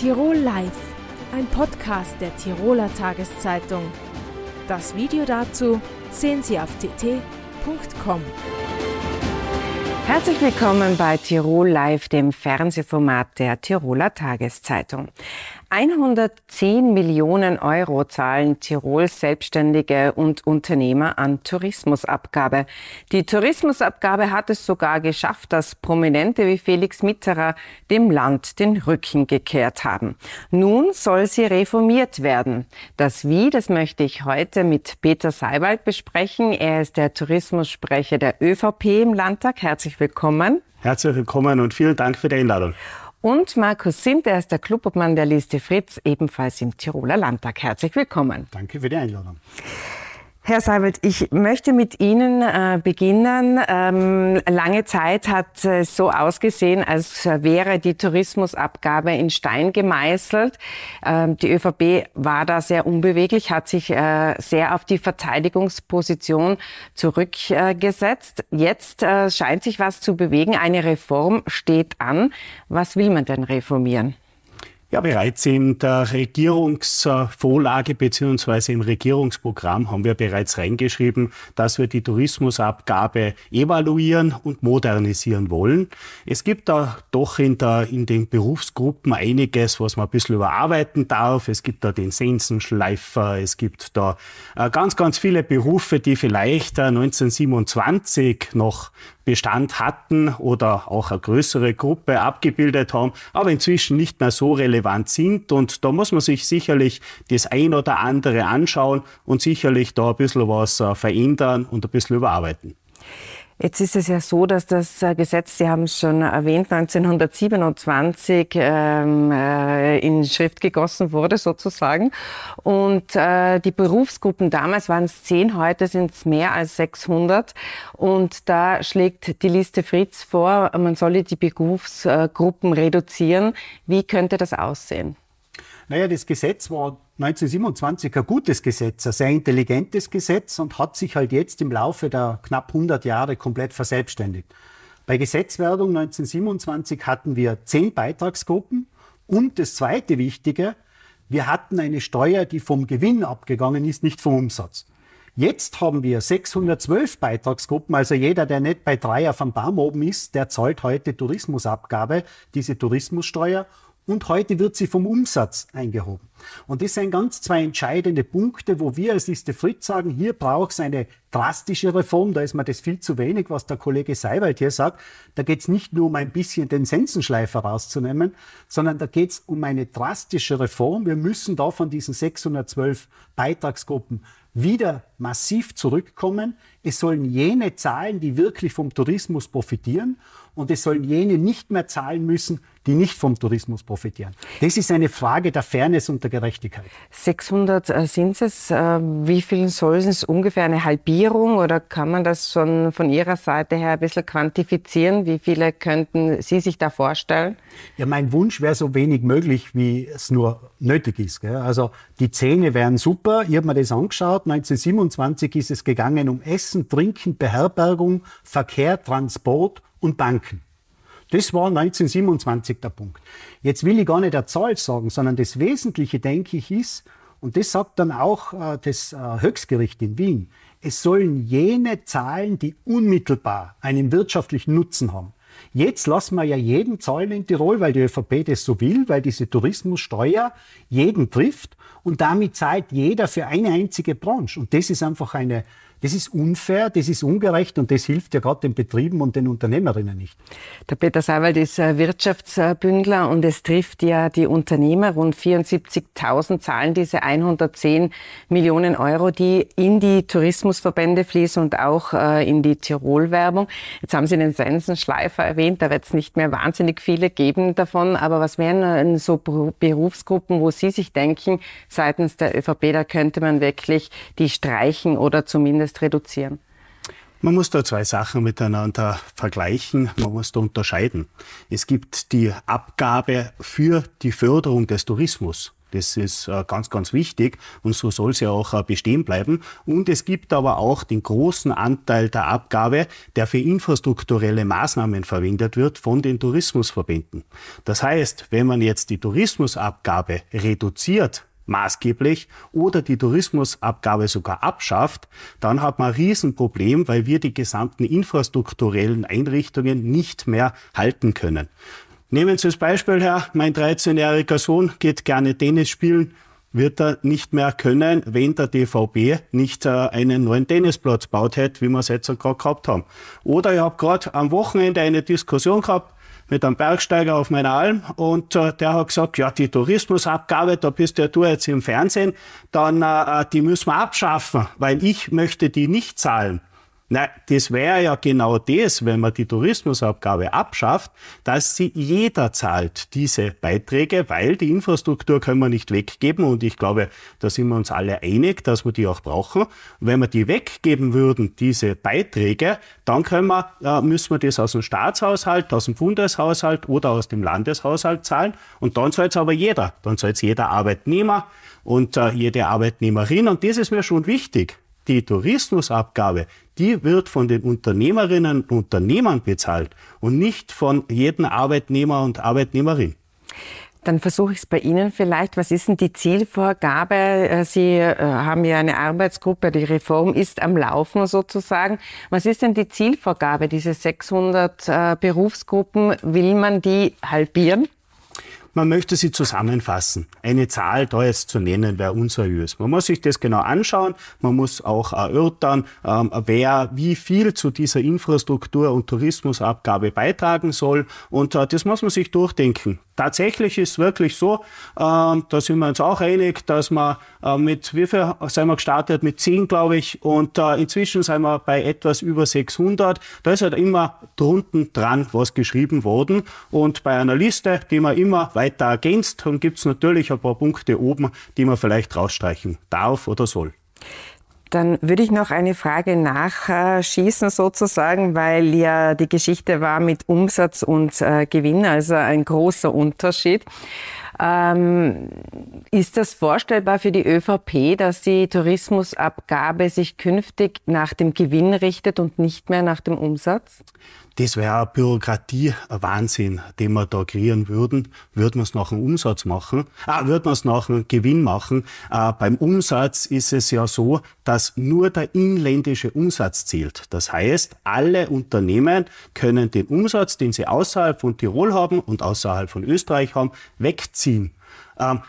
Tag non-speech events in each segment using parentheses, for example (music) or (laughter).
Tirol Live, ein Podcast der Tiroler Tageszeitung. Das Video dazu sehen Sie auf tt.com. Herzlich willkommen bei Tirol Live, dem Fernsehformat der Tiroler Tageszeitung. 110 Millionen Euro zahlen Tirols Selbstständige und Unternehmer an Tourismusabgabe. Die Tourismusabgabe hat es sogar geschafft, dass Prominente wie Felix Mitterer dem Land den Rücken gekehrt haben. Nun soll sie reformiert werden. Das Wie, das möchte ich heute mit Peter Seiwald besprechen. Er ist der Tourismussprecher der ÖVP im Landtag. Herzlich willkommen. Herzlich willkommen und vielen Dank für die Einladung. Und Markus Sint, er ist der Clubobmann der Liste Fritz, ebenfalls im Tiroler Landtag. Herzlich willkommen. Danke für die Einladung. Herr Seibelt, ich möchte mit Ihnen äh, beginnen. Ähm, lange Zeit hat es so ausgesehen, als wäre die Tourismusabgabe in Stein gemeißelt. Ähm, die ÖVP war da sehr unbeweglich, hat sich äh, sehr auf die Verteidigungsposition zurückgesetzt. Äh, Jetzt äh, scheint sich was zu bewegen. Eine Reform steht an. Was will man denn reformieren? Ja, bereits in der Regierungsvorlage beziehungsweise im Regierungsprogramm haben wir bereits reingeschrieben, dass wir die Tourismusabgabe evaluieren und modernisieren wollen. Es gibt da doch in, der, in den Berufsgruppen einiges, was man ein bisschen überarbeiten darf. Es gibt da den Sensenschleifer, es gibt da äh, ganz, ganz viele Berufe, die vielleicht 1927 äh, noch Bestand hatten oder auch eine größere Gruppe abgebildet haben, aber inzwischen nicht mehr so relevant sind. Und da muss man sich sicherlich das ein oder andere anschauen und sicherlich da ein bisschen was äh, verändern und ein bisschen überarbeiten. Jetzt ist es ja so, dass das äh, Gesetz, Sie haben es schon erwähnt, 1927 ähm, äh, in Schrift gegossen wurde sozusagen. Und äh, die Berufsgruppen damals waren es zehn, heute sind es mehr als 600. Und da schlägt die Liste Fritz vor, man solle die Berufsgruppen reduzieren. Wie könnte das aussehen? Naja, das Gesetz war 1927 ein gutes Gesetz, ein sehr intelligentes Gesetz und hat sich halt jetzt im Laufe der knapp 100 Jahre komplett verselbstständigt. Bei Gesetzwerdung 1927 hatten wir zehn Beitragsgruppen und das zweite Wichtige, wir hatten eine Steuer, die vom Gewinn abgegangen ist, nicht vom Umsatz. Jetzt haben wir 612 Beitragsgruppen, also jeder, der nicht bei drei auf dem Baum oben ist, der zahlt heute Tourismusabgabe, diese Tourismussteuer und heute wird sie vom Umsatz eingehoben. Und das sind ganz zwei entscheidende Punkte, wo wir als Liste Fritz sagen, hier braucht es eine drastische Reform, da ist mir das viel zu wenig, was der Kollege Seiwald hier sagt. Da geht es nicht nur um ein bisschen den Sensenschleifer rauszunehmen, sondern da geht es um eine drastische Reform. Wir müssen da von diesen 612 Beitragsgruppen wieder massiv zurückkommen. Es sollen jene zahlen, die wirklich vom Tourismus profitieren und es sollen jene nicht mehr zahlen müssen, die nicht vom Tourismus profitieren. Das ist eine Frage der Fairness und der Gerechtigkeit. 600 äh, sind es. Äh, wie viel soll es ungefähr eine Halbierung oder kann man das schon von Ihrer Seite her ein bisschen quantifizieren? Wie viele könnten Sie sich da vorstellen? Ja, mein Wunsch wäre so wenig möglich, wie es nur nötig ist. Also die Zähne wären super. Ich habe mir das angeschaut. 1927 ist es gegangen um Essen, Trinken, Beherbergung, Verkehr, Transport und Banken. Das war 1927 der Punkt. Jetzt will ich gar nicht der Zahl sagen, sondern das Wesentliche, denke ich, ist, und das sagt dann auch äh, das äh, Höchstgericht in Wien, es sollen jene zahlen, die unmittelbar einen wirtschaftlichen Nutzen haben. Jetzt lassen wir ja jeden zahlen in Tirol, weil die ÖVP das so will, weil diese Tourismussteuer jeden trifft und damit zahlt jeder für eine einzige Branche. Und das ist einfach eine das ist unfair, das ist ungerecht und das hilft ja gerade den Betrieben und den Unternehmerinnen nicht. Der Peter Seiwald ist Wirtschaftsbündler und es trifft ja die Unternehmer. Rund 74.000 zahlen diese 110 Millionen Euro, die in die Tourismusverbände fließen und auch äh, in die Tirol-Werbung. Jetzt haben Sie den Sensenschleifer erwähnt, da wird es nicht mehr wahnsinnig viele geben davon. Aber was wären äh, so Berufsgruppen, wo Sie sich denken, seitens der ÖVP, da könnte man wirklich die streichen oder zumindest zumindest reduzieren? Man muss da zwei Sachen miteinander vergleichen. Man muss da unterscheiden. Es gibt die Abgabe für die Förderung des Tourismus. Das ist äh, ganz, ganz wichtig und so soll es ja auch äh, bestehen bleiben. Und es gibt aber auch den großen Anteil der Abgabe, der für infrastrukturelle Maßnahmen verwendet wird von den Tourismusverbänden. Das heißt, wenn man jetzt die Tourismusabgabe reduziert, maßgeblich oder die Tourismusabgabe sogar abschafft, dann hat man ein Riesenproblem, weil wir die gesamten infrastrukturellen Einrichtungen nicht mehr halten können. Nehmen Sie das Beispiel her, mein 13-jähriger Sohn geht gerne Tennis spielen, wird er nicht mehr können, wenn der DVB nicht äh, einen neuen Tennisplatz baut hätte, wie wir es jetzt gerade gehabt haben. Oder ich habe gerade am Wochenende eine Diskussion gehabt mit einem Bergsteiger auf meiner Alm und äh, der hat gesagt, ja, die Tourismusabgabe, da bist ja du jetzt im Fernsehen, dann äh, die müssen wir abschaffen, weil ich möchte die nicht zahlen. Na, das wäre ja genau das, wenn man die Tourismusabgabe abschafft, dass sie jeder zahlt, diese Beiträge, weil die Infrastruktur können wir nicht weggeben und ich glaube, da sind wir uns alle einig, dass wir die auch brauchen. wenn wir die weggeben würden, diese Beiträge, dann können wir, äh, müssen wir das aus dem Staatshaushalt, aus dem Bundeshaushalt oder aus dem Landeshaushalt zahlen und dann soll es aber jeder, dann soll es jeder Arbeitnehmer und äh, jede Arbeitnehmerin und das ist mir schon wichtig. Die Tourismusabgabe, die wird von den Unternehmerinnen und Unternehmern bezahlt und nicht von jedem Arbeitnehmer und Arbeitnehmerin. Dann versuche ich es bei Ihnen vielleicht. Was ist denn die Zielvorgabe? Äh, Sie äh, haben ja eine Arbeitsgruppe, die Reform ist am Laufen sozusagen. Was ist denn die Zielvorgabe? Diese 600 äh, Berufsgruppen, will man die halbieren? Man möchte sie zusammenfassen. Eine Zahl da jetzt zu nennen, wäre unseriös. Man muss sich das genau anschauen. Man muss auch erörtern, ähm, wer wie viel zu dieser Infrastruktur- und Tourismusabgabe beitragen soll. Und äh, das muss man sich durchdenken. Tatsächlich ist wirklich so, äh, da sind wir uns auch einig, dass wir äh, mit, wie viel sind wir gestartet? Mit 10, glaube ich, und äh, inzwischen sind wir bei etwas über 600. Da ist halt immer drunten dran was geschrieben worden und bei einer Liste, die man immer weiter ergänzt, dann gibt es natürlich ein paar Punkte oben, die man vielleicht rausstreichen darf oder soll. Dann würde ich noch eine Frage nachschießen sozusagen, weil ja die Geschichte war mit Umsatz und äh, Gewinn, also ein großer Unterschied. Ähm, ist das vorstellbar für die ÖVP, dass die Tourismusabgabe sich künftig nach dem Gewinn richtet und nicht mehr nach dem Umsatz? Das wäre ein Bürokratie-Wahnsinn, den wir da kreieren würden. Würden wir es nach dem Umsatz machen? Ah, würden wir es nach dem Gewinn machen? Äh, beim Umsatz ist es ja so, dass nur der inländische Umsatz zählt. Das heißt, alle Unternehmen können den Umsatz, den sie außerhalb von Tirol haben und außerhalb von Österreich haben, wegziehen. Ähm,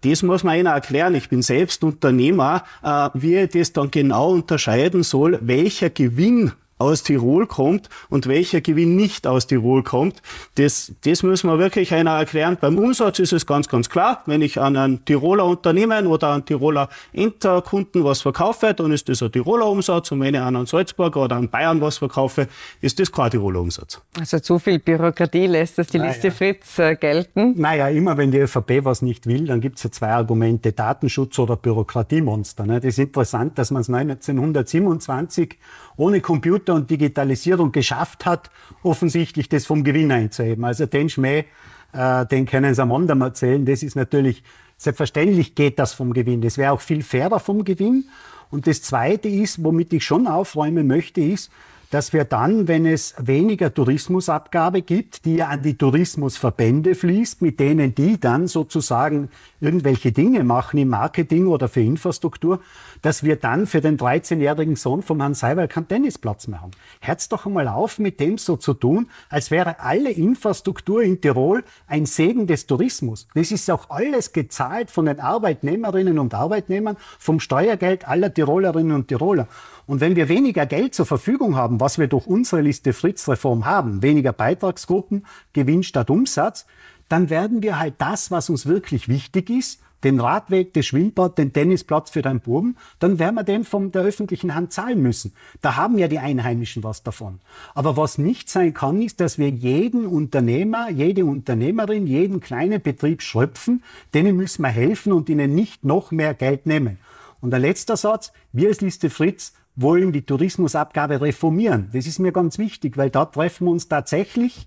das muss man Ihnen erklären. Ich bin selbst Unternehmer, äh, wie ich das dann genau unterscheiden soll, welcher Gewinn aus Tirol kommt und welcher Gewinn nicht aus Tirol kommt. Das, das müssen wir wirklich einer erklären. Beim Umsatz ist es ganz, ganz klar. Wenn ich an ein Tiroler Unternehmen oder an Tiroler Endkunden was verkaufe, dann ist das ein Tiroler Umsatz. Und wenn ich an einen Salzburger oder an Bayern was verkaufe, ist das kein Tiroler Umsatz. Also zu viel Bürokratie lässt das die naja. Liste Fritz äh, gelten? Naja, immer wenn die ÖVP was nicht will, dann gibt es ja zwei Argumente, Datenschutz oder Bürokratiemonster. Ne? Das ist interessant, dass man es 1927 ohne Computer und Digitalisierung geschafft hat, offensichtlich das vom Gewinn einzuheben. Also den Schmäh, äh, den können Sie am anderen erzählen. Das ist natürlich, selbstverständlich geht das vom Gewinn. Das wäre auch viel fairer vom Gewinn. Und das Zweite ist, womit ich schon aufräumen möchte, ist, dass wir dann, wenn es weniger Tourismusabgabe gibt, die ja an die Tourismusverbände fließt, mit denen die dann sozusagen irgendwelche Dinge machen im Marketing oder für Infrastruktur, dass wir dann für den 13-jährigen Sohn vom Herrn Seiwald keinen Tennisplatz mehr haben. Hört doch einmal auf, mit dem so zu tun, als wäre alle Infrastruktur in Tirol ein Segen des Tourismus. Das ist auch alles gezahlt von den Arbeitnehmerinnen und Arbeitnehmern, vom Steuergeld aller Tirolerinnen und Tiroler. Und wenn wir weniger Geld zur Verfügung haben, was wir durch unsere Liste Fritz-Reform haben, weniger Beitragsgruppen, Gewinn statt Umsatz, dann werden wir halt das, was uns wirklich wichtig ist, den Radweg, das Schwimmbad, den Tennisplatz für deinen Buben, dann werden wir den von der öffentlichen Hand zahlen müssen. Da haben ja die Einheimischen was davon. Aber was nicht sein kann, ist, dass wir jeden Unternehmer, jede Unternehmerin, jeden kleinen Betrieb schröpfen, denen müssen wir helfen und ihnen nicht noch mehr Geld nehmen. Und der letzte Satz, wir als Liste Fritz wollen die Tourismusabgabe reformieren. Das ist mir ganz wichtig, weil da treffen wir uns tatsächlich.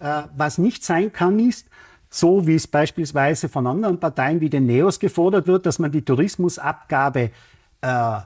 Äh, was nicht sein kann, ist, so wie es beispielsweise von anderen Parteien wie den Neos gefordert wird, dass man die Tourismusabgabe äh,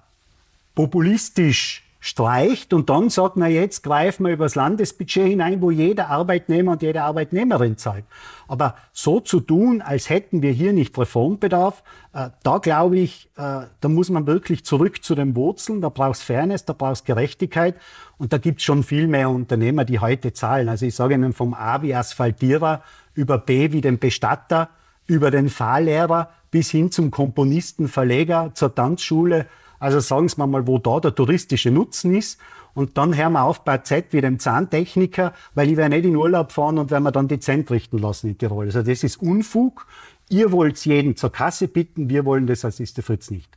populistisch streicht und dann sagt man, jetzt greifen wir übers Landesbudget hinein, wo jeder Arbeitnehmer und jede Arbeitnehmerin zahlt. Aber so zu tun, als hätten wir hier nicht Reformbedarf, äh, da glaube ich, äh, da muss man wirklich zurück zu den Wurzeln, da braucht es Fairness, da braucht es Gerechtigkeit und da gibt es schon viel mehr Unternehmer, die heute zahlen. Also ich sage Ihnen vom A wie Asphaltierer über B wie den Bestatter, über den Fahrlehrer bis hin zum Komponisten, Verleger, zur Tanzschule, also sagen Sie mir mal, wo da der touristische Nutzen ist. Und dann hören wir auf bei Z wie dem Zahntechniker, weil ich werde nicht in Urlaub fahren und werden wir dann dezent richten lassen in Tirol. Also das ist Unfug. Ihr wollt jeden zur Kasse bitten, wir wollen das als Ist Fritz nicht.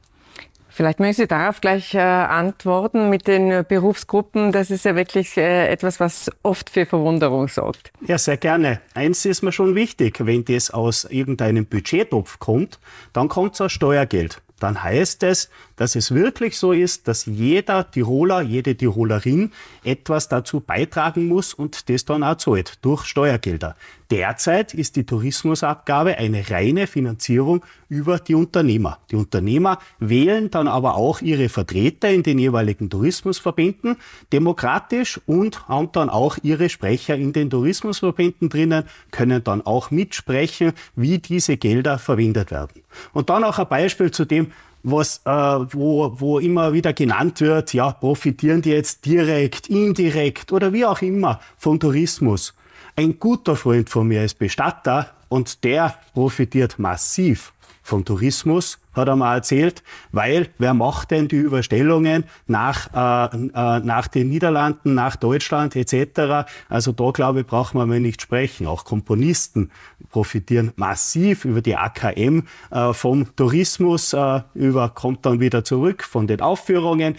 Vielleicht möchten Sie darauf gleich äh, antworten mit den Berufsgruppen. Das ist ja wirklich äh, etwas, was oft für Verwunderung sorgt. Ja, sehr gerne. Eins ist mir schon wichtig. Wenn das aus irgendeinem Budgettopf kommt, dann kommt es aus Steuergeld dann heißt es, dass es wirklich so ist, dass jeder Tiroler, jede Tirolerin etwas dazu beitragen muss und das dann auch zahlt durch Steuergelder. Derzeit ist die Tourismusabgabe eine reine Finanzierung über die Unternehmer. Die Unternehmer wählen dann aber auch ihre Vertreter in den jeweiligen Tourismusverbänden demokratisch und haben dann auch ihre Sprecher in den Tourismusverbänden drinnen, können dann auch mitsprechen, wie diese Gelder verwendet werden. Und dann auch ein Beispiel zu dem, was, äh, wo, wo immer wieder genannt wird, ja, profitieren die jetzt direkt, indirekt oder wie auch immer vom Tourismus. Ein guter Freund von mir ist Bestatter und der profitiert massiv vom Tourismus, hat er mal erzählt, weil wer macht denn die Überstellungen nach, äh, äh, nach den Niederlanden, nach Deutschland etc. Also da glaube ich, brauchen wir mal nicht sprechen. Auch Komponisten profitieren massiv über die AKM äh, vom Tourismus, äh, über kommt dann wieder zurück von den Aufführungen.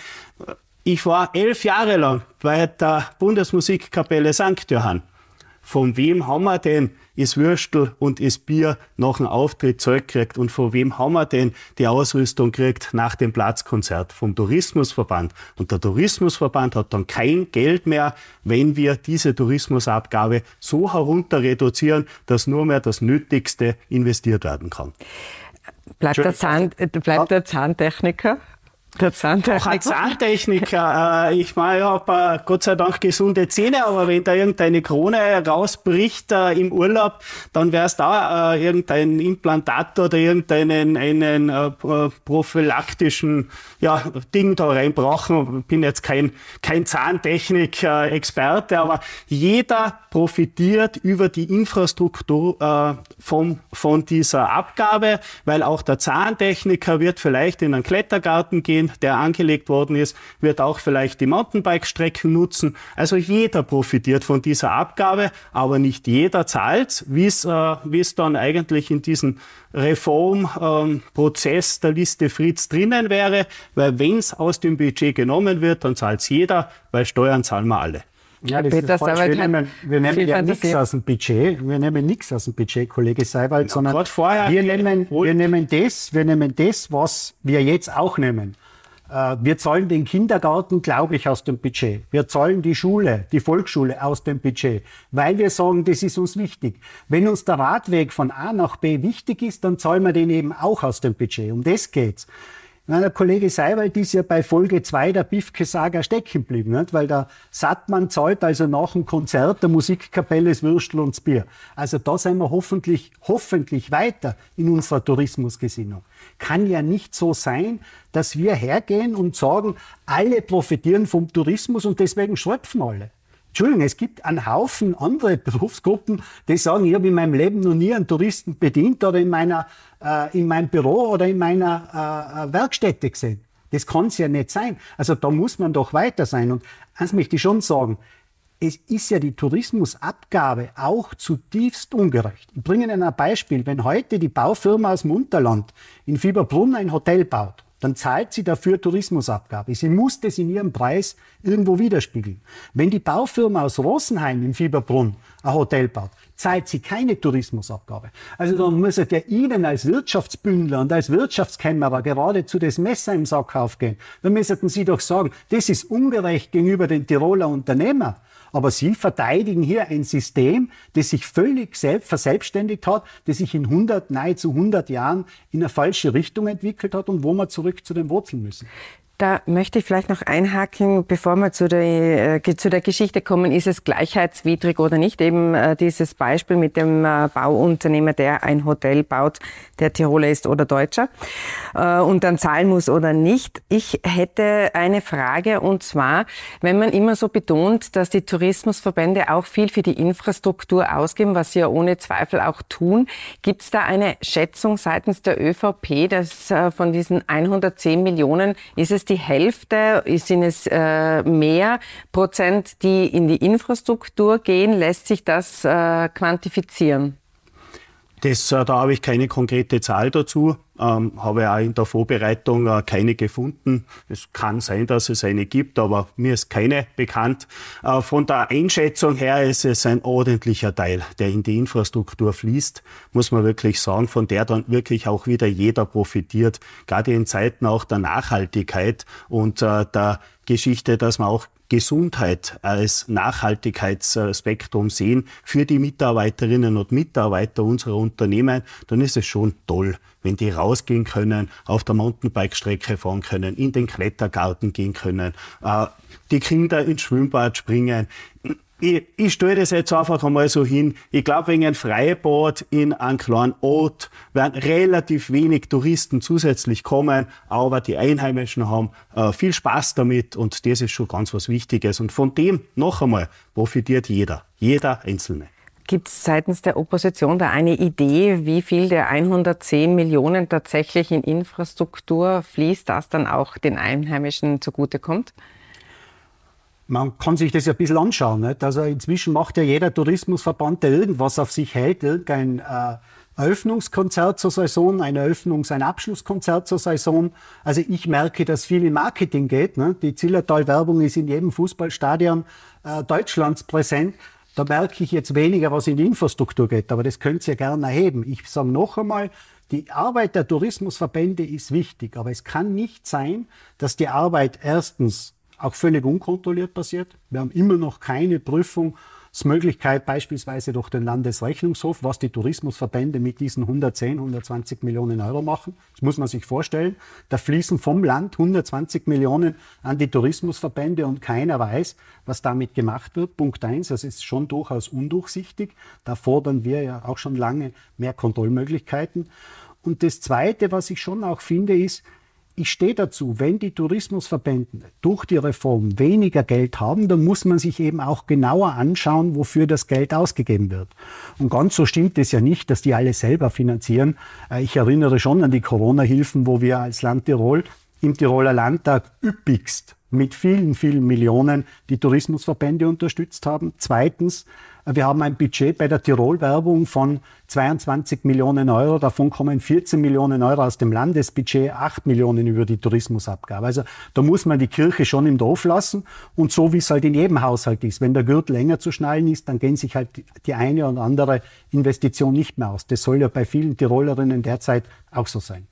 Ich war elf Jahre lang bei der Bundesmusikkapelle St. Johann. Von wem haben wir denn ist Würstel und ist Bier nach dem Auftritt zurückgekriegt und von wem haben wir denn die Ausrüstung gekriegt nach dem Platzkonzert? Vom Tourismusverband. Und der Tourismusverband hat dann kein Geld mehr, wenn wir diese Tourismusabgabe so herunter reduzieren, dass nur mehr das Nötigste investiert werden kann. Bleibt der, Zahn, bleibt der Zahntechniker der Zahntechniker. Auch ein Zahntechniker. Äh, ich meine, ich habe äh, Gott sei Dank gesunde Zähne, aber wenn da irgendeine Krone rausbricht äh, im Urlaub, dann wäre es da äh, irgendein Implantat oder irgendeinen einen, äh, prophylaktischen ja, Ding da reinbrauchen. Ich bin jetzt kein, kein Zahntechnik-Experte, aber jeder profitiert über die Infrastruktur äh, von, von dieser Abgabe, weil auch der Zahntechniker wird vielleicht in einen Klettergarten gehen, der angelegt worden ist, wird auch vielleicht die Mountainbike-Strecken nutzen. Also jeder profitiert von dieser Abgabe, aber nicht jeder zahlt, wie es, äh, wie es dann eigentlich in diesem Reformprozess ähm, der Liste Fritz drinnen wäre, weil wenn es aus dem Budget genommen wird, dann zahlt es jeder, weil Steuern zahlen wir alle. Ja, das Peter ist falsch. Wir nehmen, wir nehmen ja nichts aus dem Budget. Wir nehmen nichts aus dem Budget, Kollege Seiwald, ja, sondern wir nehmen, wir nehmen das, wir nehmen das, was wir jetzt auch nehmen. Äh, wir zahlen den Kindergarten, glaube ich, aus dem Budget. Wir zahlen die Schule, die Volksschule aus dem Budget, weil wir sagen, das ist uns wichtig. Wenn uns der Radweg von A nach B wichtig ist, dann zahlen wir den eben auch aus dem Budget. Um das geht's. Der Kollege Seiwald ist ja bei Folge 2 der Bifke-Saga stecken geblieben, nicht? weil der Sattmann zahlt also nach dem Konzert der Musikkapelle das Würstel und das Bier. Also da sind wir hoffentlich, hoffentlich weiter in unserer Tourismusgesinnung. Kann ja nicht so sein, dass wir hergehen und sagen, alle profitieren vom Tourismus und deswegen schröpfen alle. Entschuldigung, es gibt einen Haufen andere (laughs) Berufsgruppen, die sagen, ich habe in meinem Leben noch nie einen Touristen bedient oder in, meiner, äh, in meinem Büro oder in meiner äh, Werkstätte gesehen. Das kann es ja nicht sein. Also da muss man doch weiter sein. Und eins möchte ich schon sagen, es ist ja die Tourismusabgabe auch zutiefst ungerecht. Ich bringe Ihnen ein Beispiel. Wenn heute die Baufirma aus dem Unterland in Fieberbrunn ein Hotel baut, dann zahlt sie dafür Tourismusabgabe. Sie muss das in ihrem Preis irgendwo widerspiegeln. Wenn die Baufirma aus Rosenheim im Fieberbrunn ein Hotel baut, zahlt sie keine Tourismusabgabe. Also dann muss ja Ihnen als Wirtschaftsbündler und als Wirtschaftskämmerer geradezu das Messer im Sack aufgehen. Dann müssten Sie doch sagen, das ist ungerecht gegenüber den Tiroler Unternehmer. Aber Sie verteidigen hier ein System, das sich völlig selbst verselbstständigt hat, das sich in 100, nahezu 100 Jahren in eine falsche Richtung entwickelt hat und wo wir zurück zu den Wurzeln müssen. Da möchte ich vielleicht noch einhaken, bevor wir zu der, äh, zu der Geschichte kommen, ist es gleichheitswidrig oder nicht? Eben äh, dieses Beispiel mit dem äh, Bauunternehmer, der ein Hotel baut, der Tiroler ist oder Deutscher äh, und dann zahlen muss oder nicht. Ich hätte eine Frage und zwar, wenn man immer so betont, dass die Tourismusverbände auch viel für die Infrastruktur ausgeben, was sie ja ohne Zweifel auch tun, gibt es da eine Schätzung seitens der ÖVP, dass äh, von diesen 110 Millionen ist es die Hälfte? Sind es äh, mehr Prozent, die in die Infrastruktur gehen? Lässt sich das äh, quantifizieren? Das, äh, da habe ich keine konkrete Zahl dazu, ähm, habe auch in der Vorbereitung äh, keine gefunden. Es kann sein, dass es eine gibt, aber mir ist keine bekannt. Äh, von der Einschätzung her ist es ein ordentlicher Teil, der in die Infrastruktur fließt, muss man wirklich sagen, von der dann wirklich auch wieder jeder profitiert, gerade in Zeiten auch der Nachhaltigkeit und äh, der Geschichte, dass man auch Gesundheit als Nachhaltigkeitsspektrum sehen für die Mitarbeiterinnen und Mitarbeiter unserer Unternehmen, dann ist es schon toll, wenn die rausgehen können, auf der Mountainbike-Strecke fahren können, in den Klettergarten gehen können, äh, die Kinder ins Schwimmbad springen ich, ich stelle das jetzt einfach einmal so hin. Ich glaube, wegen ein Freibad in einem kleinen Ort werden relativ wenig Touristen zusätzlich kommen, aber die Einheimischen haben äh, viel Spaß damit und das ist schon ganz was Wichtiges. Und von dem noch einmal profitiert jeder, jeder Einzelne. Gibt es seitens der Opposition da eine Idee, wie viel der 110 Millionen tatsächlich in Infrastruktur fließt, das dann auch den Einheimischen zugutekommt? Man kann sich das ja ein bisschen anschauen. Nicht? Also inzwischen macht ja jeder Tourismusverband, der irgendwas auf sich hält, irgendein äh, Eröffnungskonzert zur Saison, ein Eröffnungs-, ein Abschlusskonzert zur Saison. Also ich merke, dass viel im Marketing geht. Ne? Die Zillertal-Werbung ist in jedem Fußballstadion äh, Deutschlands präsent. Da merke ich jetzt weniger, was in die Infrastruktur geht. Aber das könnt ihr gerne erheben. Ich sage noch einmal, die Arbeit der Tourismusverbände ist wichtig. Aber es kann nicht sein, dass die Arbeit erstens auch völlig unkontrolliert passiert. Wir haben immer noch keine Prüfungsmöglichkeit, beispielsweise durch den Landesrechnungshof, was die Tourismusverbände mit diesen 110, 120 Millionen Euro machen. Das muss man sich vorstellen. Da fließen vom Land 120 Millionen an die Tourismusverbände und keiner weiß, was damit gemacht wird. Punkt eins, das ist schon durchaus undurchsichtig. Da fordern wir ja auch schon lange mehr Kontrollmöglichkeiten. Und das Zweite, was ich schon auch finde, ist, ich stehe dazu, wenn die Tourismusverbände durch die Reform weniger Geld haben, dann muss man sich eben auch genauer anschauen, wofür das Geld ausgegeben wird. Und ganz so stimmt es ja nicht, dass die alle selber finanzieren. Äh, ich erinnere schon an die Corona-Hilfen, wo wir als Land Tirol im Tiroler Landtag üppigst mit vielen, vielen Millionen die Tourismusverbände unterstützt haben. Zweitens wir haben ein Budget bei der Tirol-Werbung von 22 Millionen Euro. Davon kommen 14 Millionen Euro aus dem Landesbudget, 8 Millionen über die Tourismusabgabe. Also da muss man die Kirche schon im Dorf lassen. Und so wie es halt in jedem Haushalt ist. Wenn der Gürtel länger zu schnallen ist, dann gehen sich halt die eine oder andere Investition nicht mehr aus. Das soll ja bei vielen Tirolerinnen derzeit auch so sein.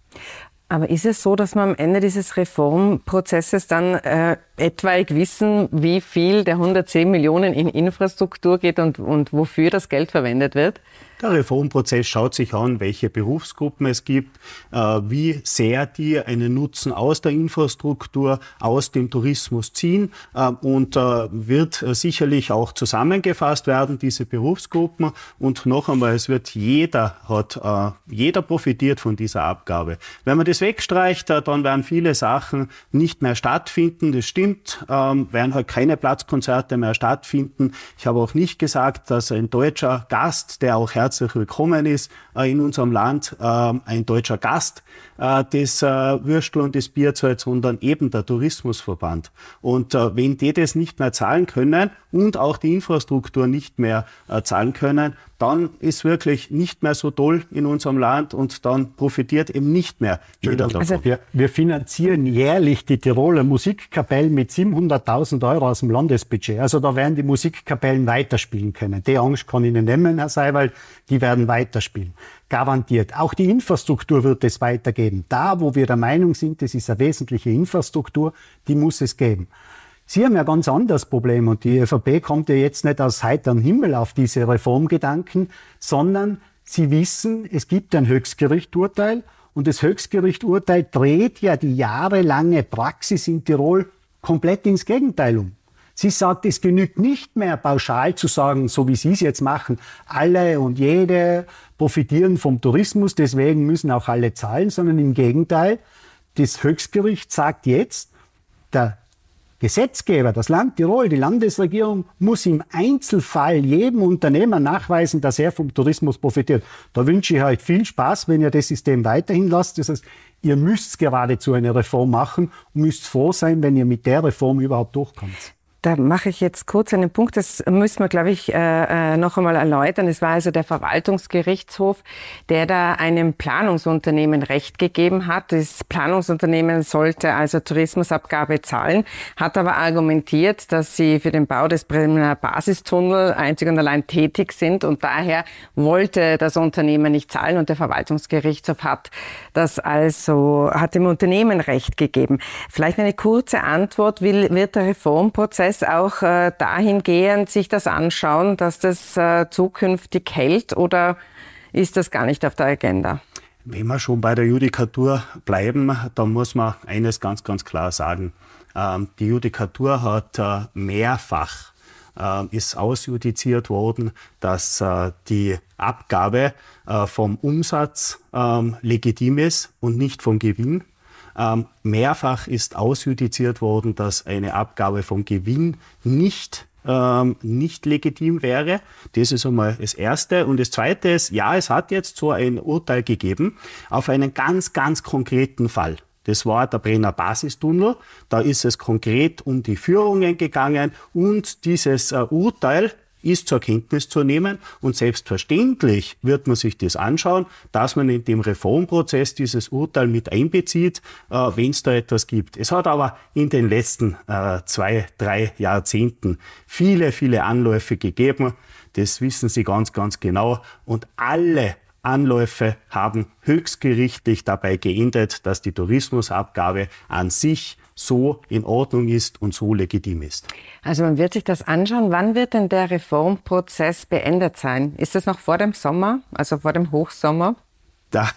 Aber ist es so, dass man am Ende dieses Reformprozesses dann äh, etwaig wissen, wie viel der 110 Millionen in Infrastruktur geht und, und wofür das Geld verwendet wird? Der Reformprozess schaut sich an, welche Berufsgruppen es gibt, äh, wie sehr die einen Nutzen aus der Infrastruktur, aus dem Tourismus ziehen äh, und äh, wird sicherlich auch zusammengefasst werden, diese Berufsgruppen. Und noch einmal, es wird jeder hat, jeder profitiert von dieser Abgabe. Wenn man das wegstreicht, dann werden viele Sachen nicht mehr stattfinden. Das stimmt, ähm, werden halt keine Platzkonzerte mehr stattfinden. Ich habe auch nicht gesagt, dass ein deutscher Gast, der auch herzlich willkommen ist äh, in unserem Land äh, ein deutscher Gast, äh, das Würstel und das Bier zahlt, sondern eben der Tourismusverband. Und wenn die das nicht mehr zahlen können und auch die Infrastruktur nicht mehr zahlen können, dann ist wirklich nicht mehr so toll in unserem Land und dann profitiert eben nicht mehr jeder davon. Also wir, wir finanzieren jährlich die Tiroler Musikkapellen mit 700.000 Euro aus dem Landesbudget. Also da werden die Musikkapellen weiterspielen können. Die Angst kann ich Ihnen nehmen, Herr Seiwald, die werden weiterspielen. Garantiert. Auch die Infrastruktur wird es weitergeben. Da, wo wir der Meinung sind, das ist eine wesentliche Infrastruktur, die muss es geben. Sie haben ja ganz anderes Problem und die ÖVP kommt ja jetzt nicht aus heiterem Himmel auf diese Reformgedanken, sondern Sie wissen, es gibt ein Höchstgerichturteil und das Höchstgerichturteil dreht ja die jahrelange Praxis in Tirol komplett ins Gegenteil um. Sie sagt, es genügt nicht mehr pauschal zu sagen, so wie Sie es jetzt machen, alle und jede profitieren vom Tourismus, deswegen müssen auch alle zahlen, sondern im Gegenteil, das Höchstgericht sagt jetzt, der Gesetzgeber, das Land Tirol, die Landesregierung muss im Einzelfall jedem Unternehmer nachweisen, dass er vom Tourismus profitiert. Da wünsche ich euch viel Spaß, wenn ihr das System weiterhin lasst. Das heißt, ihr müsst geradezu eine Reform machen und müsst froh sein, wenn ihr mit der Reform überhaupt durchkommt. Da mache ich jetzt kurz einen Punkt, das müssen wir, glaube ich, äh, äh, noch einmal erläutern. Es war also der Verwaltungsgerichtshof, der da einem Planungsunternehmen Recht gegeben hat. Das Planungsunternehmen sollte also Tourismusabgabe zahlen, hat aber argumentiert, dass sie für den Bau des Bremer Basistunnel einzig und allein tätig sind und daher wollte das Unternehmen nicht zahlen und der Verwaltungsgerichtshof hat das also, hat dem Unternehmen Recht gegeben. Vielleicht eine kurze Antwort, wird der Reformprozess es auch äh, dahingehend sich das anschauen, dass das äh, zukünftig hält oder ist das gar nicht auf der Agenda? Wenn wir schon bei der Judikatur bleiben, dann muss man eines ganz, ganz klar sagen. Ähm, die Judikatur hat äh, mehrfach äh, ist ausjudiziert worden, dass äh, die Abgabe äh, vom Umsatz ähm, legitim ist und nicht vom Gewinn. Ähm, mehrfach ist ausjudiziert worden, dass eine Abgabe von Gewinn nicht ähm, nicht legitim wäre. Das ist einmal das Erste. Und das Zweite ist, ja, es hat jetzt so ein Urteil gegeben auf einen ganz, ganz konkreten Fall. Das war der Brenner Basistunnel. Da ist es konkret um die Führungen gegangen und dieses äh, Urteil ist zur Kenntnis zu nehmen. Und selbstverständlich wird man sich das anschauen, dass man in dem Reformprozess dieses Urteil mit einbezieht, äh, wenn es da etwas gibt. Es hat aber in den letzten äh, zwei, drei Jahrzehnten viele, viele Anläufe gegeben. Das wissen Sie ganz, ganz genau. Und alle Anläufe haben höchstgerichtlich dabei geendet, dass die Tourismusabgabe an sich so in Ordnung ist und so legitim ist. Also man wird sich das anschauen. Wann wird denn der Reformprozess beendet sein? Ist das noch vor dem Sommer, also vor dem Hochsommer? Da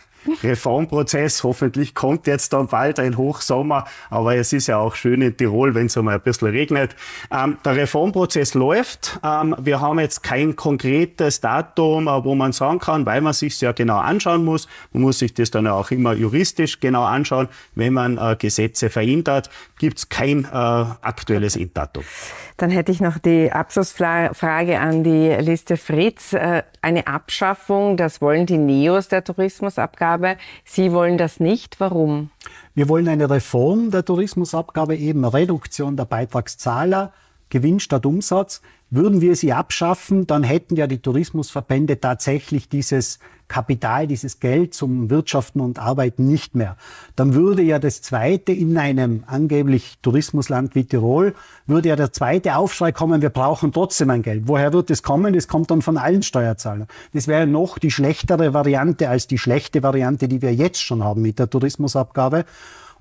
Reformprozess. Hoffentlich kommt jetzt dann bald ein Hochsommer, aber es ist ja auch schön in Tirol, wenn es einmal ein bisschen regnet. Ähm, der Reformprozess läuft. Ähm, wir haben jetzt kein konkretes Datum, äh, wo man sagen kann, weil man sich ja genau anschauen muss. Man muss sich das dann auch immer juristisch genau anschauen. Wenn man äh, Gesetze verändert, gibt es kein äh, aktuelles Enddatum. Dann hätte ich noch die Abschlussfrage an die Liste Fritz. Äh, eine Abschaffung, das wollen die Neos der Tourismusabgabe. Sie wollen das nicht. Warum? Wir wollen eine Reform der Tourismusabgabe, eben Reduktion der Beitragszahler, Gewinn statt Umsatz. Würden wir sie abschaffen, dann hätten ja die Tourismusverbände tatsächlich dieses Kapital, dieses Geld zum Wirtschaften und Arbeiten nicht mehr. Dann würde ja das zweite in einem angeblich Tourismusland wie Tirol, würde ja der zweite Aufschrei kommen, wir brauchen trotzdem ein Geld. Woher wird das kommen? Das kommt dann von allen Steuerzahlern. Das wäre noch die schlechtere Variante als die schlechte Variante, die wir jetzt schon haben mit der Tourismusabgabe.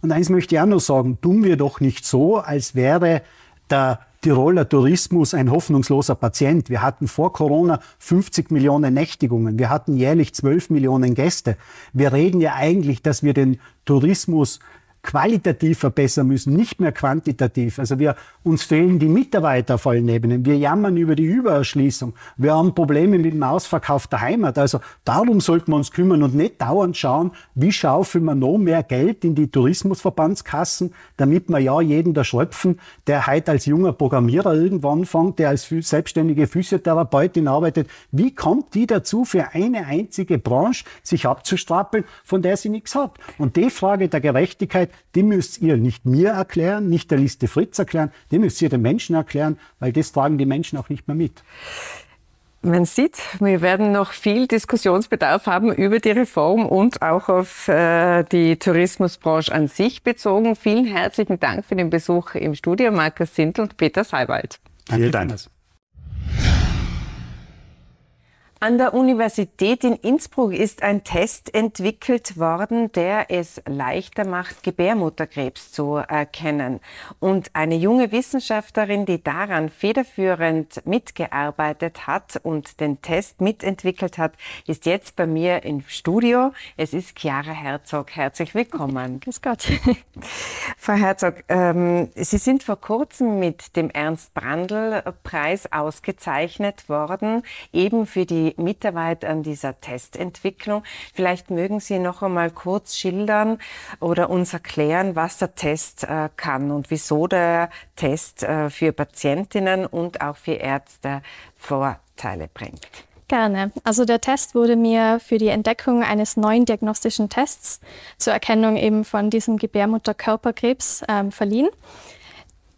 Und eins möchte ich auch noch sagen, tun wir doch nicht so, als wäre der Tiroler Tourismus ein hoffnungsloser Patient. Wir hatten vor Corona 50 Millionen Nächtigungen. Wir hatten jährlich 12 Millionen Gäste. Wir reden ja eigentlich, dass wir den Tourismus qualitativ verbessern müssen, nicht mehr quantitativ. Also wir, uns fehlen die Mitarbeiter auf allen Ebenen. Wir jammern über die Übererschließung. Wir haben Probleme mit dem Ausverkauf der Heimat. Also darum sollten wir uns kümmern und nicht dauernd schauen, wie schaufeln wir noch mehr Geld in die Tourismusverbandskassen, damit wir ja jeden da schröpfen, der heute als junger Programmierer irgendwann fängt, der als selbstständige Physiotherapeutin arbeitet. Wie kommt die dazu, für eine einzige Branche sich abzustrapeln, von der sie nichts hat? Und die Frage der Gerechtigkeit, die müsst ihr nicht mir erklären, nicht der Liste Fritz erklären, die müsst ihr den Menschen erklären, weil das tragen die Menschen auch nicht mehr mit. Man sieht, wir werden noch viel Diskussionsbedarf haben über die Reform und auch auf äh, die Tourismusbranche an sich bezogen. Vielen herzlichen Dank für den Besuch im Studio, Markus Sindl und Peter Seiwald. Vielen Dank. An der Universität in Innsbruck ist ein Test entwickelt worden, der es leichter macht, Gebärmutterkrebs zu erkennen. Und eine junge Wissenschaftlerin, die daran federführend mitgearbeitet hat und den Test mitentwickelt hat, ist jetzt bei mir im Studio. Es ist Chiara Herzog. Herzlich willkommen. (laughs) Grüß Gott. (laughs) Frau Herzog, ähm, Sie sind vor kurzem mit dem Ernst-Brandl-Preis ausgezeichnet worden, eben für die Mitarbeit an dieser Testentwicklung. Vielleicht mögen Sie noch einmal kurz schildern oder uns erklären, was der Test äh, kann und wieso der Test äh, für Patientinnen und auch für Ärzte Vorteile bringt. Gerne. Also der Test wurde mir für die Entdeckung eines neuen diagnostischen Tests zur Erkennung eben von diesem Gebärmutterkörperkrebs ähm, verliehen.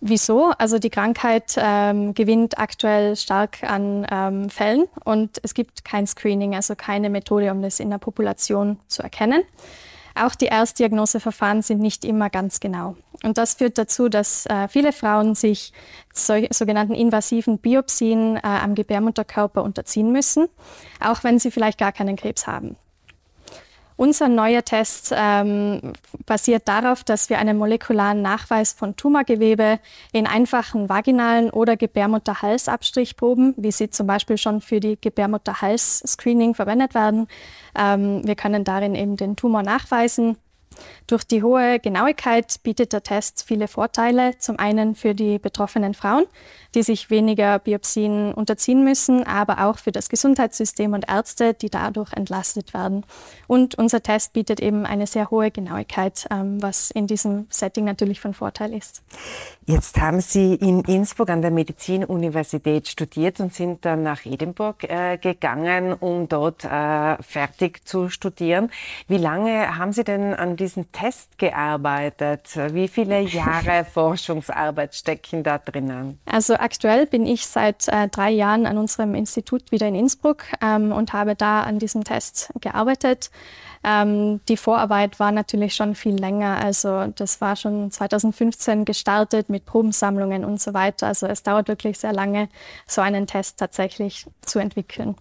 Wieso? Also die Krankheit ähm, gewinnt aktuell stark an ähm, Fällen und es gibt kein Screening, also keine Methode, um das in der Population zu erkennen. Auch die Erstdiagnoseverfahren sind nicht immer ganz genau. Und das führt dazu, dass äh, viele Frauen sich sogenannten invasiven Biopsien äh, am Gebärmutterkörper unterziehen müssen, auch wenn sie vielleicht gar keinen Krebs haben. Unser neuer Test ähm, basiert darauf, dass wir einen molekularen Nachweis von Tumorgewebe in einfachen vaginalen oder Gebärmutterhalsabstrichproben, wie sie zum Beispiel schon für die Gebärmutterhals-Screening verwendet werden. Ähm, wir können darin eben den Tumor nachweisen durch die hohe Genauigkeit bietet der Test viele Vorteile. Zum einen für die betroffenen Frauen, die sich weniger Biopsien unterziehen müssen, aber auch für das Gesundheitssystem und Ärzte, die dadurch entlastet werden. Und unser Test bietet eben eine sehr hohe Genauigkeit, ähm, was in diesem Setting natürlich von Vorteil ist. Jetzt haben Sie in Innsbruck an der Medizinuniversität studiert und sind dann nach Edinburgh äh, gegangen, um dort äh, fertig zu studieren. Wie lange haben Sie denn an diesem Test gearbeitet? Wie viele Jahre (laughs) Forschungsarbeit stecken da drinnen? Also aktuell bin ich seit äh, drei Jahren an unserem Institut wieder in Innsbruck ähm, und habe da an diesem Test gearbeitet. Ähm, die Vorarbeit war natürlich schon viel länger. Also das war schon 2015 gestartet mit Probensammlungen und so weiter. Also es dauert wirklich sehr lange, so einen Test tatsächlich zu entwickeln.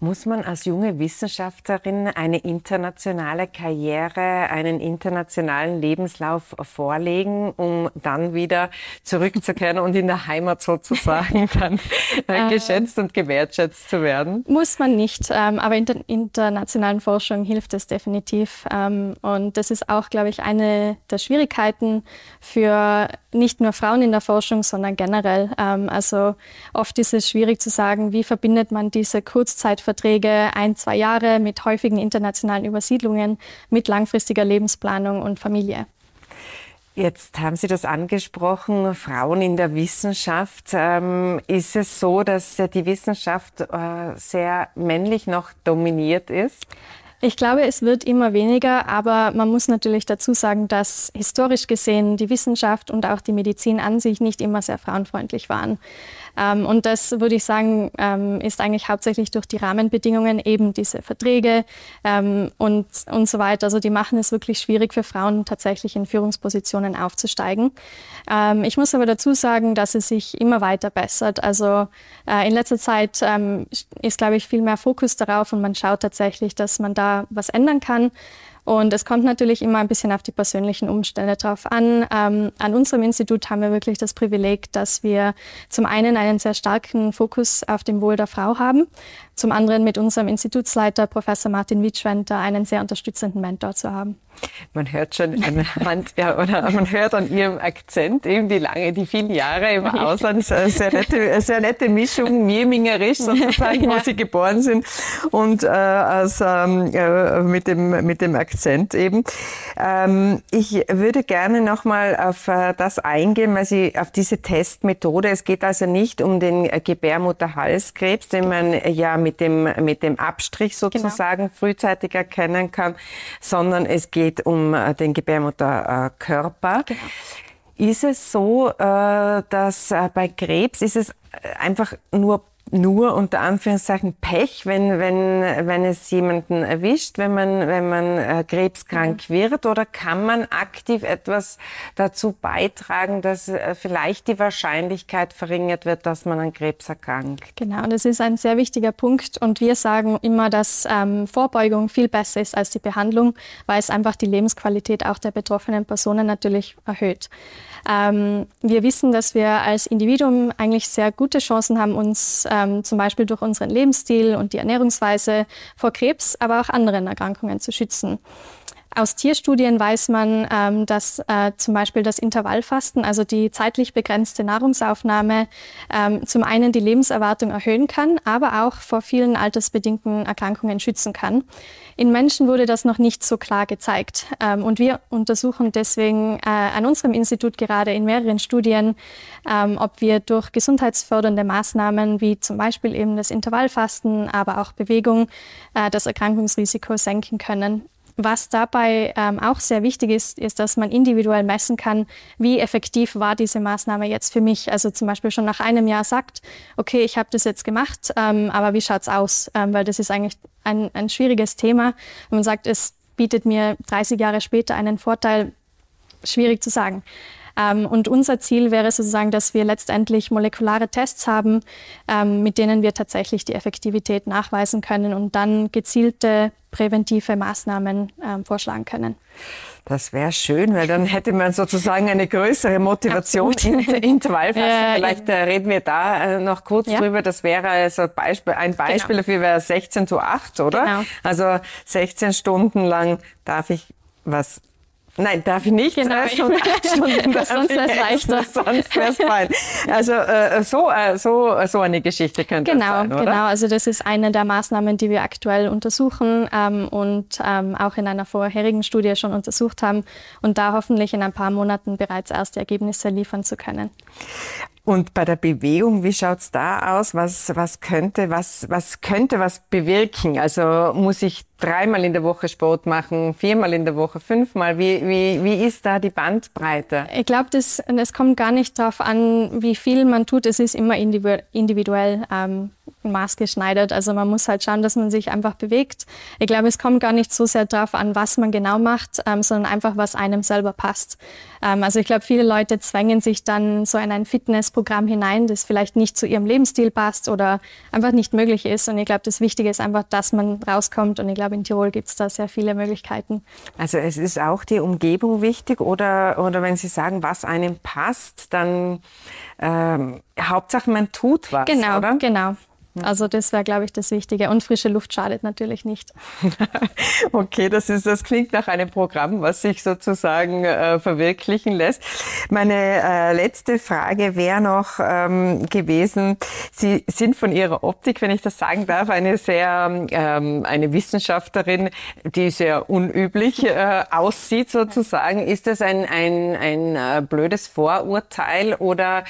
Muss man als junge Wissenschaftlerin eine internationale Karriere, einen internationalen Lebenslauf vorlegen, um dann wieder zurückzukehren und in der Heimat sozusagen (laughs) dann äh, äh, geschätzt und gewertschätzt zu werden? Muss man nicht, ähm, aber in der internationalen Forschung hilft es definitiv. Ähm, und das ist auch, glaube ich, eine der Schwierigkeiten für nicht nur Frauen in der Forschung, sondern generell. Ähm, also oft ist es schwierig zu sagen, wie verbindet man diese Kurzzeit Verträge ein, zwei Jahre mit häufigen internationalen Übersiedlungen, mit langfristiger Lebensplanung und Familie. Jetzt haben Sie das angesprochen, Frauen in der Wissenschaft. Ähm, ist es so, dass die Wissenschaft äh, sehr männlich noch dominiert ist? Ich glaube, es wird immer weniger, aber man muss natürlich dazu sagen, dass historisch gesehen die Wissenschaft und auch die Medizin an sich nicht immer sehr frauenfreundlich waren. Ähm, und das würde ich sagen, ähm, ist eigentlich hauptsächlich durch die Rahmenbedingungen, eben diese Verträge ähm, und, und so weiter. Also die machen es wirklich schwierig für Frauen tatsächlich in Führungspositionen aufzusteigen. Ich muss aber dazu sagen, dass es sich immer weiter bessert. Also äh, in letzter Zeit ist, glaube ich, viel mehr Fokus darauf und man schaut tatsächlich, dass man da was ändern kann. Und es kommt natürlich immer ein bisschen auf die persönlichen Umstände drauf an. Ähm, an unserem Institut haben wir wirklich das Privileg, dass wir zum einen einen sehr starken Fokus auf dem Wohl der Frau haben, zum anderen mit unserem Institutsleiter Professor Martin Witschwenter einen sehr unterstützenden Mentor zu haben. Man hört schon anhand, (laughs) ja, oder man hört an ihrem Akzent eben die lange, die vielen Jahre im Ausland, sehr, sehr nette, sehr nette Mischung, mirmingerisch sozusagen, ja. wo sie geboren sind und äh, also, äh, mit dem mit dem Akzent eben. Ähm, ich würde gerne nochmal auf äh, das eingehen, weil Sie auf diese Testmethode. Es geht also nicht um den Gebärmutterhalskrebs, den man ja mit mit dem, mit dem Abstrich genau. sozusagen genau. frühzeitig erkennen kann, sondern es geht um äh, den Gebärmutterkörper. Genau. Ist es so, äh, dass äh, bei Krebs ist es einfach nur nur unter Anführungszeichen Pech, wenn, wenn, wenn es jemanden erwischt, wenn man, wenn man äh, krebskrank mhm. wird? Oder kann man aktiv etwas dazu beitragen, dass äh, vielleicht die Wahrscheinlichkeit verringert wird, dass man an Krebs erkrankt? Genau, das ist ein sehr wichtiger Punkt. Und wir sagen immer, dass ähm, Vorbeugung viel besser ist als die Behandlung, weil es einfach die Lebensqualität auch der betroffenen Personen natürlich erhöht. Ähm, wir wissen, dass wir als Individuum eigentlich sehr gute Chancen haben, uns ähm, zum Beispiel durch unseren Lebensstil und die Ernährungsweise vor Krebs, aber auch anderen Erkrankungen zu schützen. Aus Tierstudien weiß man, ähm, dass äh, zum Beispiel das Intervallfasten, also die zeitlich begrenzte Nahrungsaufnahme, ähm, zum einen die Lebenserwartung erhöhen kann, aber auch vor vielen altersbedingten Erkrankungen schützen kann. In Menschen wurde das noch nicht so klar gezeigt. Ähm, und wir untersuchen deswegen äh, an unserem Institut gerade in mehreren Studien, ähm, ob wir durch gesundheitsfördernde Maßnahmen wie zum Beispiel eben das Intervallfasten, aber auch Bewegung äh, das Erkrankungsrisiko senken können. Was dabei ähm, auch sehr wichtig ist, ist, dass man individuell messen kann, wie effektiv war diese Maßnahme jetzt für mich. Also zum Beispiel schon nach einem Jahr sagt, okay, ich habe das jetzt gemacht, ähm, aber wie schaut's aus? Ähm, weil das ist eigentlich ein, ein schwieriges Thema. Wenn man sagt, es bietet mir 30 Jahre später einen Vorteil, schwierig zu sagen. Ähm, und unser Ziel wäre sozusagen, dass wir letztendlich molekulare Tests haben, ähm, mit denen wir tatsächlich die Effektivität nachweisen können und dann gezielte präventive Maßnahmen ähm, vorschlagen können. Das wäre schön, weil dann hätte man sozusagen eine größere Motivation in Intervallfasten. Ja, Vielleicht äh, reden wir da äh, noch kurz ja. drüber. Das wäre also Beispiel, ein Beispiel genau. dafür wäre 16 zu 8, oder? Genau. Also 16 Stunden lang darf ich was Nein, darf ich nicht. Genau. Äh, schon acht (laughs) Stunden sonst wäre es leichter. (laughs) Sonst wäre es fein. Also äh, so, äh, so, so eine Geschichte könnte genau, das sein, oder? Genau, also das ist eine der Maßnahmen, die wir aktuell untersuchen ähm, und ähm, auch in einer vorherigen Studie schon untersucht haben und da hoffentlich in ein paar Monaten bereits erste Ergebnisse liefern zu können. Und bei der Bewegung, wie schaut's da aus? Was, was, könnte, was, was könnte was bewirken? Also muss ich dreimal in der Woche Sport machen, viermal in der Woche, fünfmal? Wie, wie, wie ist da die Bandbreite? Ich glaube, das kommt gar nicht darauf an, wie viel man tut. Es ist immer individuell. Ähm, maßgeschneidert. Also man muss halt schauen, dass man sich einfach bewegt. Ich glaube, es kommt gar nicht so sehr darauf an, was man genau macht, ähm, sondern einfach, was einem selber passt. Ähm, also ich glaube, viele Leute zwängen sich dann so in ein Fitnessprogramm hinein, das vielleicht nicht zu ihrem Lebensstil passt oder einfach nicht möglich ist. Und ich glaube, das Wichtige ist einfach, dass man rauskommt. Und ich glaube, in Tirol gibt es da sehr viele Möglichkeiten. Also es ist auch die Umgebung wichtig oder, oder wenn Sie sagen, was einem passt, dann ähm, Hauptsache man tut was, genau, oder? Genau, also das wäre, glaube ich, das Wichtige. Und frische Luft schadet natürlich nicht. (laughs) okay, das, ist, das klingt nach einem Programm, was sich sozusagen äh, verwirklichen lässt. Meine äh, letzte Frage wäre noch ähm, gewesen, Sie sind von Ihrer Optik, wenn ich das sagen darf, eine sehr, ähm, eine Wissenschaftlerin, die sehr unüblich äh, aussieht sozusagen. Ist das ein, ein, ein äh, blödes Vorurteil oder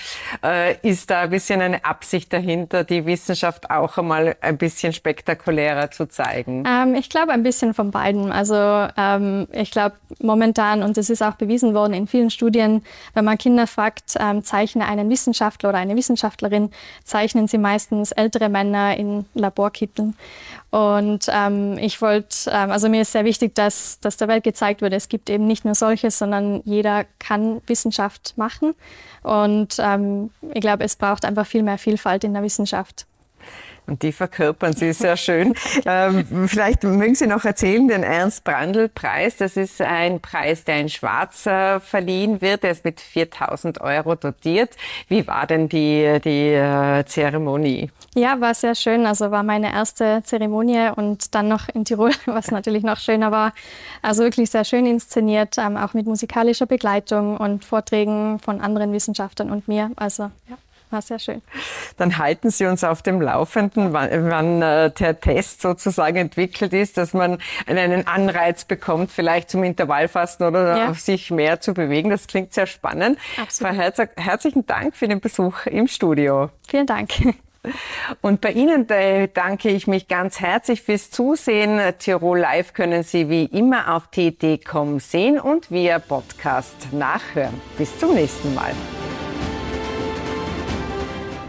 äh, ist da ein bisschen eine Absicht dahinter, die Wissenschaft Wissenschaft auch einmal ein bisschen spektakulärer zu zeigen? Ähm, ich glaube ein bisschen von beiden. Also ähm, ich glaube momentan, und das ist auch bewiesen worden in vielen Studien, wenn man Kinder fragt, ähm, zeichne einen Wissenschaftler oder eine Wissenschaftlerin, zeichnen sie meistens ältere Männer in Laborkitteln. Und ähm, ich wollte, ähm, also mir ist sehr wichtig, dass, dass der Welt gezeigt wird, es gibt eben nicht nur solches, sondern jeder kann Wissenschaft machen. Und ähm, ich glaube, es braucht einfach viel mehr Vielfalt in der Wissenschaft. Und die verkörpern Sie sehr schön. ähm, vielleicht mögen Sie noch erzählen, den Ernst-Brandl-Preis. Das ist ein Preis, der in Schwarz äh, verliehen wird. Der ist mit 4000 Euro dotiert. Wie war denn die, die äh, Zeremonie? Ja, war sehr schön. Also war meine erste Zeremonie und dann noch in Tirol, (laughs) was natürlich noch schöner war. Also wirklich sehr schön inszeniert, ähm, auch mit musikalischer Begleitung und Vorträgen von anderen Wissenschaftlern und mir. Also ja. War sehr schön. Dann halten Sie uns auf dem Laufenden, wann, wann äh, der Test sozusagen entwickelt ist, dass man einen Anreiz bekommt, vielleicht zum Intervallfasten oder ja. sich mehr zu bewegen. Das klingt sehr spannend. Absolut. Herzog, herzlichen Dank für den Besuch im Studio. Vielen Dank. (laughs) Und bei Ihnen danke ich mich ganz herzlich fürs Zusehen. Tirol Live können Sie wie immer auf tt.com sehen und via Podcast nachhören. Bis zum nächsten Mal.